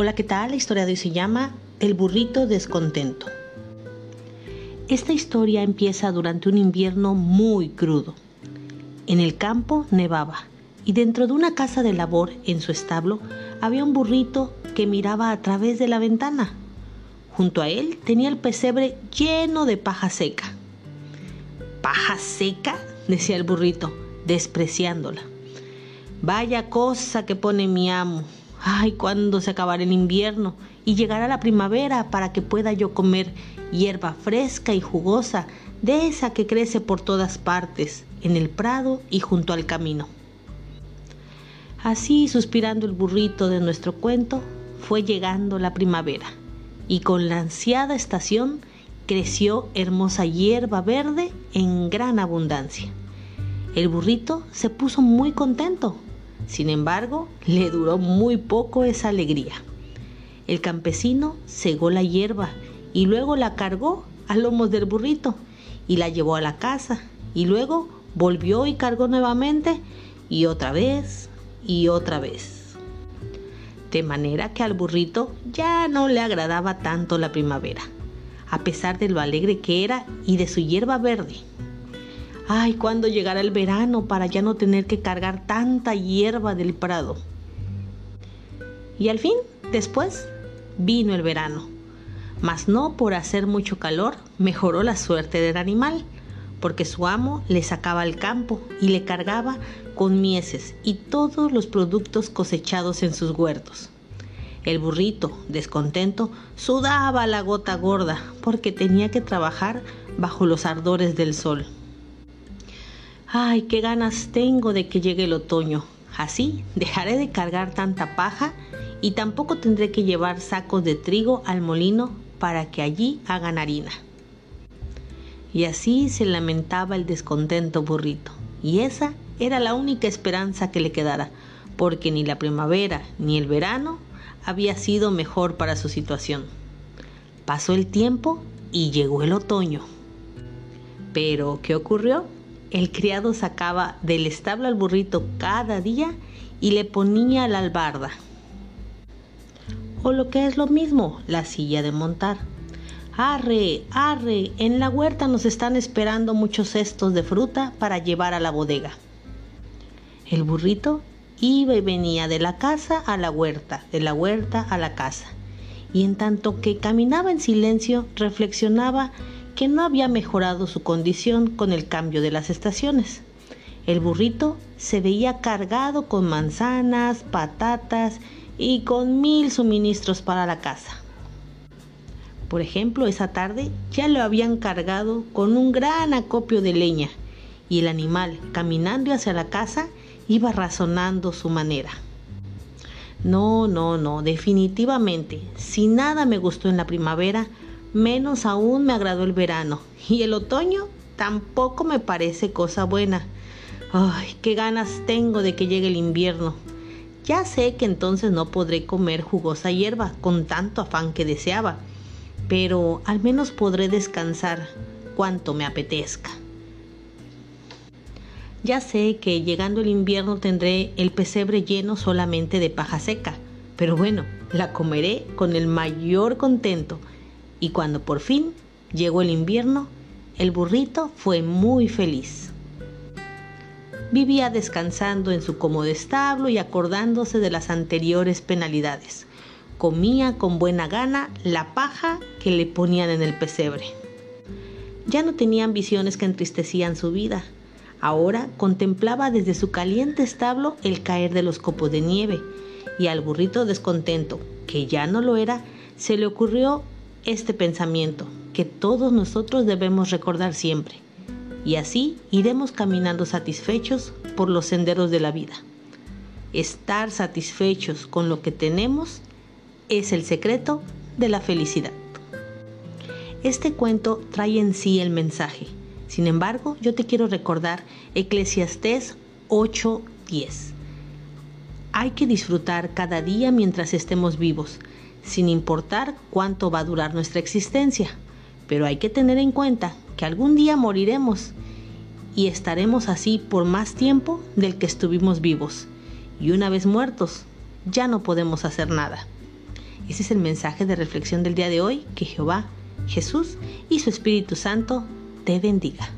Hola, ¿qué tal? La historia de hoy se llama El burrito descontento. Esta historia empieza durante un invierno muy crudo. En el campo nevaba y dentro de una casa de labor en su establo había un burrito que miraba a través de la ventana. Junto a él tenía el pesebre lleno de paja seca. ¿Paja seca? decía el burrito, despreciándola. Vaya cosa que pone mi amo, Ay, ¿cuándo se acabará el invierno y llegará la primavera para que pueda yo comer hierba fresca y jugosa, de esa que crece por todas partes, en el prado y junto al camino? Así, suspirando el burrito de nuestro cuento, fue llegando la primavera, y con la ansiada estación creció hermosa hierba verde en gran abundancia. El burrito se puso muy contento sin embargo, le duró muy poco esa alegría. El campesino cegó la hierba y luego la cargó a lomos del burrito y la llevó a la casa y luego volvió y cargó nuevamente y otra vez y otra vez. De manera que al burrito ya no le agradaba tanto la primavera, a pesar de lo alegre que era y de su hierba verde. Ay, ¿cuándo llegará el verano para ya no tener que cargar tanta hierba del prado? Y al fin, después, vino el verano. Mas no por hacer mucho calor mejoró la suerte del animal, porque su amo le sacaba al campo y le cargaba con mieses y todos los productos cosechados en sus huertos. El burrito, descontento, sudaba la gota gorda porque tenía que trabajar bajo los ardores del sol. Ay, qué ganas tengo de que llegue el otoño. Así dejaré de cargar tanta paja y tampoco tendré que llevar sacos de trigo al molino para que allí hagan harina. Y así se lamentaba el descontento burrito. Y esa era la única esperanza que le quedara, porque ni la primavera ni el verano había sido mejor para su situación. Pasó el tiempo y llegó el otoño. Pero, ¿qué ocurrió? El criado sacaba del establo al burrito cada día y le ponía la albarda. O lo que es lo mismo, la silla de montar. Arre, arre, en la huerta nos están esperando muchos cestos de fruta para llevar a la bodega. El burrito iba y venía de la casa a la huerta, de la huerta a la casa. Y en tanto que caminaba en silencio, reflexionaba que no había mejorado su condición con el cambio de las estaciones. El burrito se veía cargado con manzanas, patatas y con mil suministros para la casa. Por ejemplo, esa tarde ya lo habían cargado con un gran acopio de leña y el animal, caminando hacia la casa, iba razonando su manera. No, no, no, definitivamente, si nada me gustó en la primavera, menos aún me agradó el verano y el otoño tampoco me parece cosa buena. Ay, qué ganas tengo de que llegue el invierno. Ya sé que entonces no podré comer jugosa hierba con tanto afán que deseaba, pero al menos podré descansar cuanto me apetezca. Ya sé que llegando el invierno tendré el pesebre lleno solamente de paja seca, pero bueno, la comeré con el mayor contento y cuando por fin llegó el invierno, el burrito fue muy feliz. Vivía descansando en su cómodo establo y acordándose de las anteriores penalidades. Comía con buena gana la paja que le ponían en el pesebre. Ya no tenía ambiciones que entristecían su vida. Ahora contemplaba desde su caliente establo el caer de los copos de nieve y al burrito descontento, que ya no lo era, se le ocurrió este pensamiento que todos nosotros debemos recordar siempre. Y así iremos caminando satisfechos por los senderos de la vida. Estar satisfechos con lo que tenemos es el secreto de la felicidad. Este cuento trae en sí el mensaje. Sin embargo, yo te quiero recordar Eclesiastés 8:10. Hay que disfrutar cada día mientras estemos vivos sin importar cuánto va a durar nuestra existencia. Pero hay que tener en cuenta que algún día moriremos y estaremos así por más tiempo del que estuvimos vivos. Y una vez muertos, ya no podemos hacer nada. Ese es el mensaje de reflexión del día de hoy. Que Jehová, Jesús y su Espíritu Santo te bendiga.